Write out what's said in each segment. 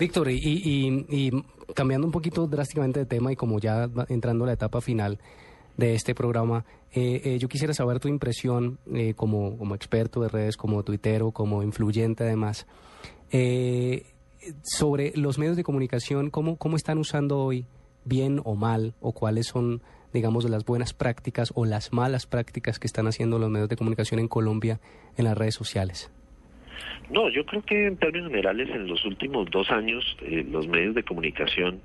Víctor, y, y, y cambiando un poquito drásticamente de tema y como ya entrando a la etapa final, de este programa. Eh, eh, yo quisiera saber tu impresión eh, como, como, experto de redes, como tuitero, como influyente además, sobre los medios de comunicación, cómo, cómo están usando hoy, bien o mal, o cuáles son, digamos, las buenas prácticas o las malas prácticas que están haciendo los medios de comunicación en Colombia en las redes sociales. No, yo creo que en términos generales en los últimos dos años eh, los medios de comunicación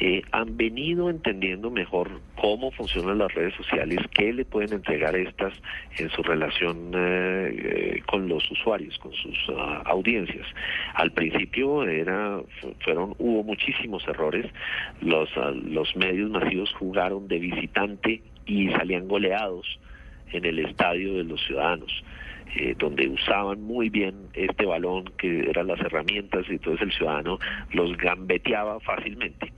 eh, han venido entendiendo mejor cómo funcionan las redes sociales, qué le pueden entregar estas en su relación eh, con los usuarios, con sus ah, audiencias. Al principio era, fueron, hubo muchísimos errores. Los, ah, los medios masivos jugaron de visitante y salían goleados en el estadio de los ciudadanos. Eh, donde usaban muy bien este balón, que eran las herramientas, y entonces el ciudadano los gambeteaba fácilmente.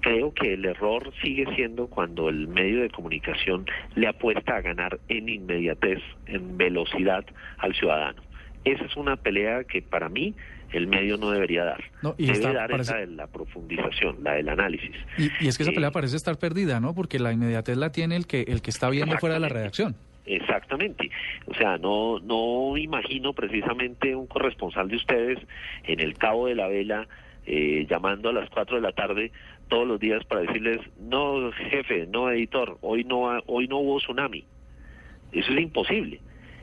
Creo que el error sigue siendo cuando el medio de comunicación le apuesta a ganar en inmediatez, en velocidad al ciudadano. Esa es una pelea que para mí el medio no debería dar. Debe dar esa de la profundización, la del análisis. Y, es que esa pelea eh, parece estar perdida, ¿no? Porque la inmediatez la tiene el que el que está viendo fuera de la redacción. Exactamente. O sea, no, no imagino precisamente un corresponsal de ustedes en el Cabo de la Vela eh, llamando a las 4 de la tarde todos los días para decirles, no, jefe, no, editor, hoy no, hoy no hubo tsunami. Eso es imposible.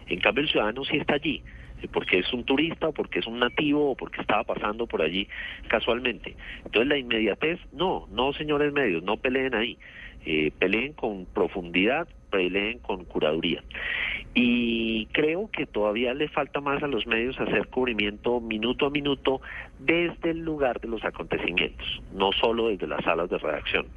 En cambio, el ciudadano sí está allí porque es un turista o porque es un nativo o porque estaba pasando por allí casualmente. Entonces la inmediatez, no, no señores medios, no peleen ahí, eh, peleen con profundidad, peleen con curaduría. Y creo que todavía le falta más a los medios hacer cubrimiento minuto a minuto desde el lugar de los acontecimientos, no solo desde las salas de redacción.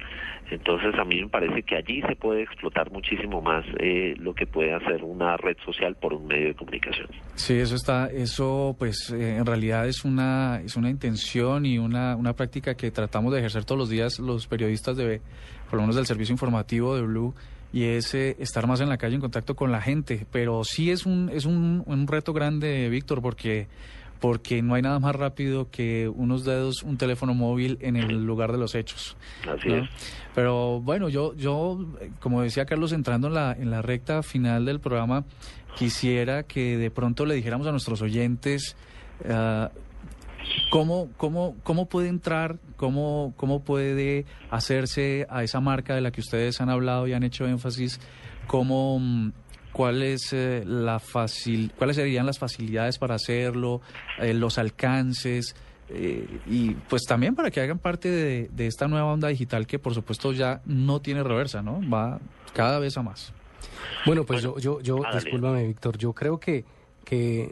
Entonces a mí me parece que allí se puede explotar muchísimo más eh, lo que puede hacer una red social por un medio de comunicación. Sí, eso está, eso pues eh, en realidad es una es una intención y una una práctica que tratamos de ejercer todos los días los periodistas de por lo menos del servicio informativo de Blue y es eh, estar más en la calle en contacto con la gente. Pero sí es un, es un, un reto grande, Víctor, porque porque no hay nada más rápido que unos dedos, un teléfono móvil en el lugar de los hechos. Así es. Pero bueno, yo, yo, como decía Carlos, entrando en la, en la recta final del programa, quisiera que de pronto le dijéramos a nuestros oyentes uh, ¿Cómo, cómo, cómo puede entrar, cómo, cómo puede hacerse a esa marca de la que ustedes han hablado y han hecho énfasis? ¿Cómo, mm, cuál es, eh, la facil, ¿Cuáles serían las facilidades para hacerlo, eh, los alcances? Eh, y pues también para que hagan parte de, de, esta nueva onda digital que por supuesto ya no tiene reversa, ¿no? Va cada vez a más. Bueno, pues yo, yo, yo, discúlpame, Víctor, yo creo que que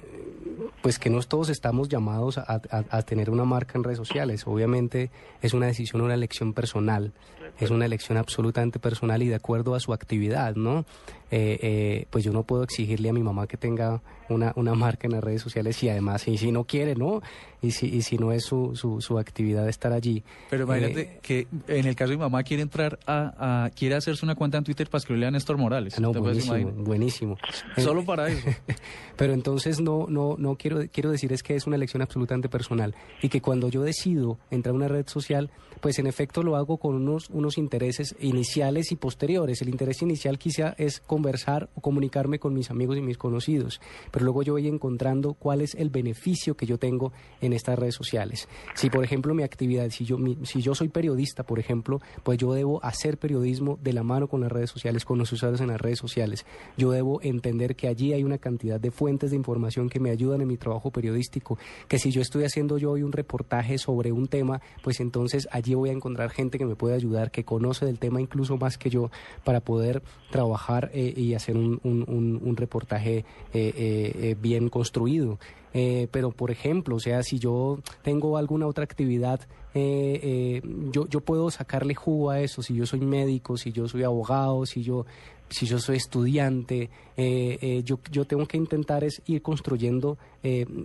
pues que no todos estamos llamados a, a, tener una marca en redes sociales. Obviamente es una decisión, una elección personal, es una elección absolutamente personal y de acuerdo a su actividad, ¿no? Eh, eh, pues yo no puedo exigirle a mi mamá que tenga una, una marca en las redes sociales y además, y si no quiere, ¿no? Y si, y si no es su, su, su actividad estar allí. Pero imagínate eh, que en el caso de mi mamá quiere entrar a, a, quiere hacerse una cuenta en Twitter para escribirle a Néstor Morales. No, buenísimo, buenísimo. Solo para eso. Pero entonces no, no, no quiero, quiero decir es que es una elección absolutamente personal y que cuando yo decido entrar a una red social, pues en efecto lo hago con unos, unos intereses iniciales y posteriores. El interés inicial quizá es conversar o comunicarme con mis amigos y mis conocidos, pero luego yo voy encontrando cuál es el beneficio que yo tengo en estas redes sociales. Si, por ejemplo, mi actividad, si yo, si yo soy periodista, por ejemplo, pues yo debo hacer periodismo de la mano con las redes sociales, con los usuarios en las redes sociales. Yo debo entender que allí hay una cantidad de fuentes de información que me ayudan en mi trabajo periodístico, que si yo estoy haciendo yo hoy un reportaje sobre un tema, pues entonces allí voy a encontrar gente que me puede ayudar, que conoce del tema incluso más que yo, para poder trabajar eh, y hacer un, un, un, reportaje eh, eh, bien construido. Pero, por ejemplo, o sea, si yo tengo alguna otra actividad, eh, eh, yo, yo puedo sacarle jugo a eso, si yo soy médico, si yo soy abogado, si yo si yo soy estudiante, eh, yo, yo tengo que intentar es ir construyendo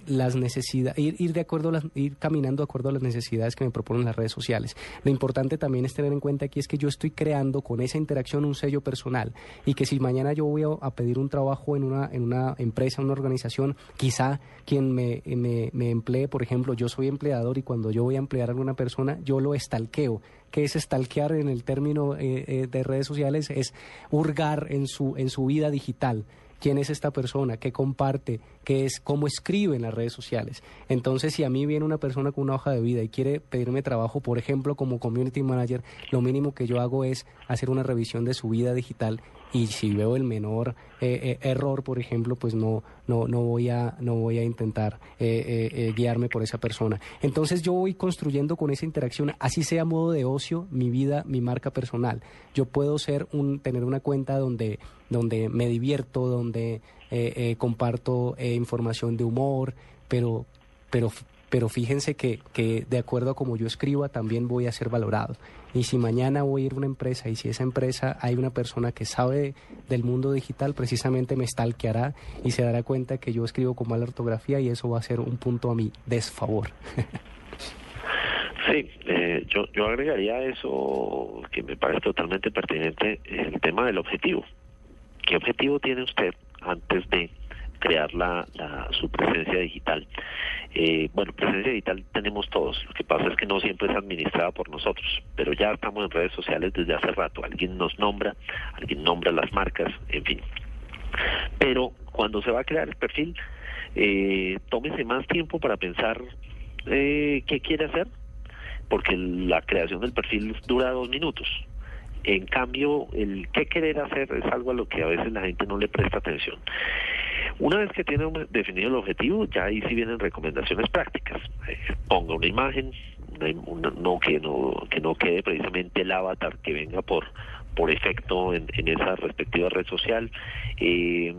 las necesidades, ir, ir de acuerdo, las, ir caminando de acuerdo a las necesidades que me proponen las redes sociales. Lo importante también es tener en cuenta aquí es que yo estoy creando con esa interacción un sello personal y que si mañana yo voy a, a pedir un trabajo en una, en una empresa, una organización, quizá quien me, me, me emplee, por ejemplo, yo soy empleador y cuando yo voy a emplear a persona, yo lo estalqueo que es stalkear en el término eh, eh, de redes sociales, es hurgar en su, en su vida digital. ¿Quién es esta persona? ¿Qué comparte? ¿Qué es? ¿Cómo escribe en las redes sociales? Entonces, si a mí viene una persona con una hoja de vida y quiere pedirme trabajo, por ejemplo, como community manager, lo mínimo que yo hago es hacer una revisión de su vida digital y si veo el menor eh, eh, error, por ejemplo, pues no, no, no, voy, a, no voy a intentar eh, eh, guiarme por esa persona. Entonces yo voy construyendo con esa interacción, así sea modo de ocio, mi vida, mi marca personal. Yo puedo ser un, tener una cuenta donde, donde me divierto, donde comparto información de humor, pero, pero pero fíjense que, que, de acuerdo a como yo escriba también voy a ser valorado. Y si mañana voy a ir a una empresa y si esa empresa hay una persona que sabe del mundo digital, precisamente me stalkeará y se dará cuenta que yo escribo con mala ortografía y eso va a ser un punto a mi desfavor. Sí, eh, yo, yo agregaría eso que me parece totalmente pertinente, el tema del objetivo. ¿Qué objetivo tiene usted antes de crear la, su presencia digital. Eh, bueno, presencia digital tenemos todos, lo que pasa es que no siempre es administrada por nosotros, pero ya estamos en redes sociales desde hace rato, alguien nos nombra, alguien nombra las marcas, en fin. Pero cuando se va a crear el perfil, eh, tómese más tiempo para pensar eh, qué quiere hacer, porque la creación del perfil dura dos minutos. En cambio, el qué querer hacer es algo a lo que a veces la gente no le presta atención. Una vez que tiene definido el objetivo, ya ahí sí vienen recomendaciones prácticas. Eh, ponga una imagen, una, no que no que no quede precisamente el avatar que venga por por efecto en, en esa respectiva red social. Eh,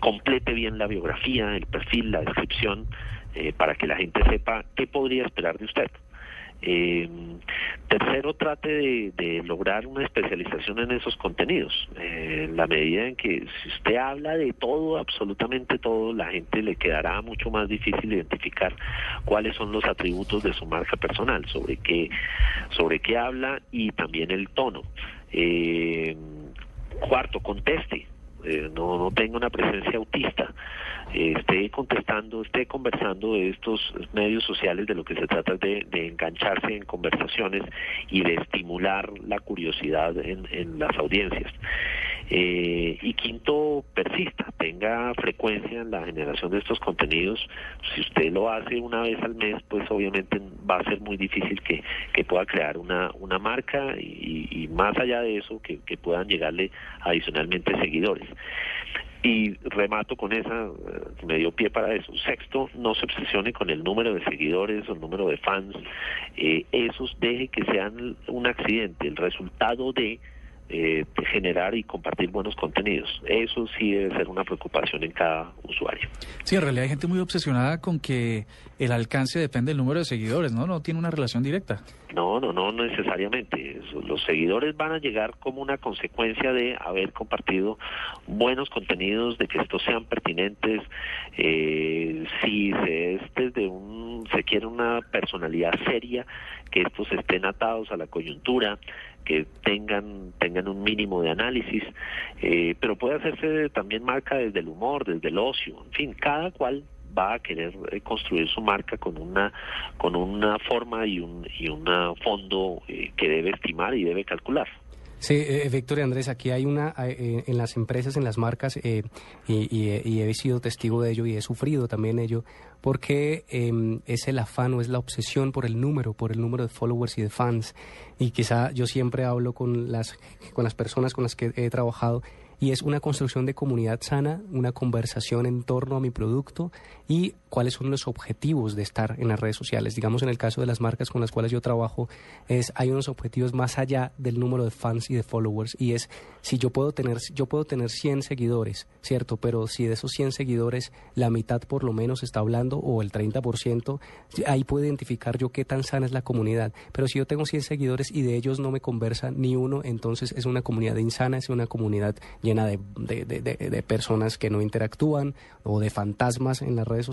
complete bien la biografía, el perfil, la descripción, eh, para que la gente sepa qué podría esperar de usted. Eh, tercero, trate de, lograr una especialización en esos contenidos. Eh, en la medida en que si usted habla de todo, absolutamente todo, la gente le quedará mucho más difícil identificar cuáles son los atributos de su marca personal, sobre qué, sobre qué habla y también el tono. Eh, cuarto, conteste. Eh, no, no tenga una presencia autista, eh, esté contestando, esté conversando de estos medios sociales, de lo que se trata de, de engancharse en conversaciones y de estimular la curiosidad en, las audiencias. Eh, y quinto, persista, tenga frecuencia en la generación de estos contenidos. Si usted lo hace una vez al mes, pues obviamente va a ser muy difícil que, que pueda crear una, una marca y, más allá de eso, que puedan llegarle adicionalmente seguidores. Y remato con esa, me dio pie para eso. Sexto, no se obsesione con el número de seguidores o el número de fans. Eh, esos deje que sean un accidente, el resultado de eh, de generar y compartir buenos contenidos. Eso sí debe ser una preocupación en cada usuario. Sí, en realidad hay gente muy obsesionada con que el alcance depende del número de seguidores, ¿no? No tiene una relación directa. No, no, no necesariamente. Los seguidores van a llegar como una consecuencia de haber compartido buenos contenidos, de que estos sean pertinentes. Eh, si se es desde un, se quiere una personalidad seria, que estos estén atados a la coyuntura, que tengan tengan un mínimo de análisis, eh, pero puede hacerse también marca desde el humor, desde el ocio, en fin, cada cual va a querer eh, construir su marca con una con una forma y un y un fondo eh, que debe estimar y debe calcular. Sí, eh, Víctor y Andrés, aquí hay una, eh, en las empresas, en las marcas, eh, y, y, he sido testigo de ello y he sufrido también ello, porque eh, es el afán o es la obsesión por el número, por el número de followers y de fans. Y quizá yo siempre hablo con las, con las personas con las que he trabajado y es una construcción de comunidad sana, una conversación en torno a mi producto y cuáles son los objetivos de estar en las redes sociales. Digamos, en el caso de las marcas con las cuales yo trabajo, es hay unos objetivos más allá del número de fans y de followers y es si yo puedo tener yo puedo tener 100 seguidores, ¿cierto? Pero si de esos 100 seguidores la mitad por lo menos está hablando o el 30%, ahí puedo identificar yo qué tan sana es la comunidad. Pero si yo tengo 100 seguidores y de ellos no me conversa ni uno, entonces es una comunidad insana, es una comunidad llena de, de, personas que no interactúan o de fantasmas en las redes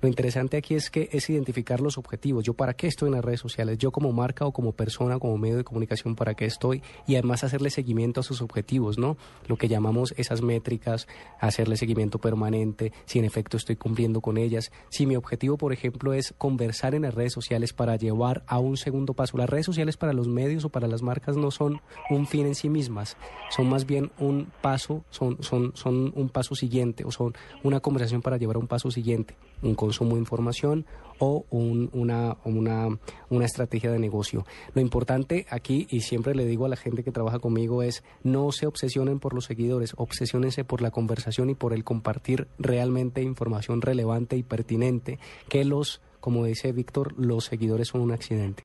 Lo interesante aquí es que es identificar los objetivos. Yo para qué estoy en las redes sociales, yo como marca o como persona, como medio de comunicación, para qué estoy y además hacerle seguimiento a sus objetivos, ¿no? Lo que llamamos esas métricas, hacerle seguimiento permanente, si en efecto estoy cumpliendo con ellas. Si mi objetivo, por ejemplo, es conversar en las redes sociales para llevar a un segundo paso. Las redes sociales para los medios o para las marcas no son un fin en sí mismas, son más bien un paso, son, son, son un paso siguiente o son una conversación para llevar a un paso siguiente, un consumo de información o un, una, una, una estrategia de negocio. Lo importante aquí, y siempre le digo a la gente que trabaja conmigo, es no se obsesionen por los seguidores, obsesionense por la conversación y por el compartir realmente información relevante y pertinente, que los, como dice Víctor, los seguidores son un accidente.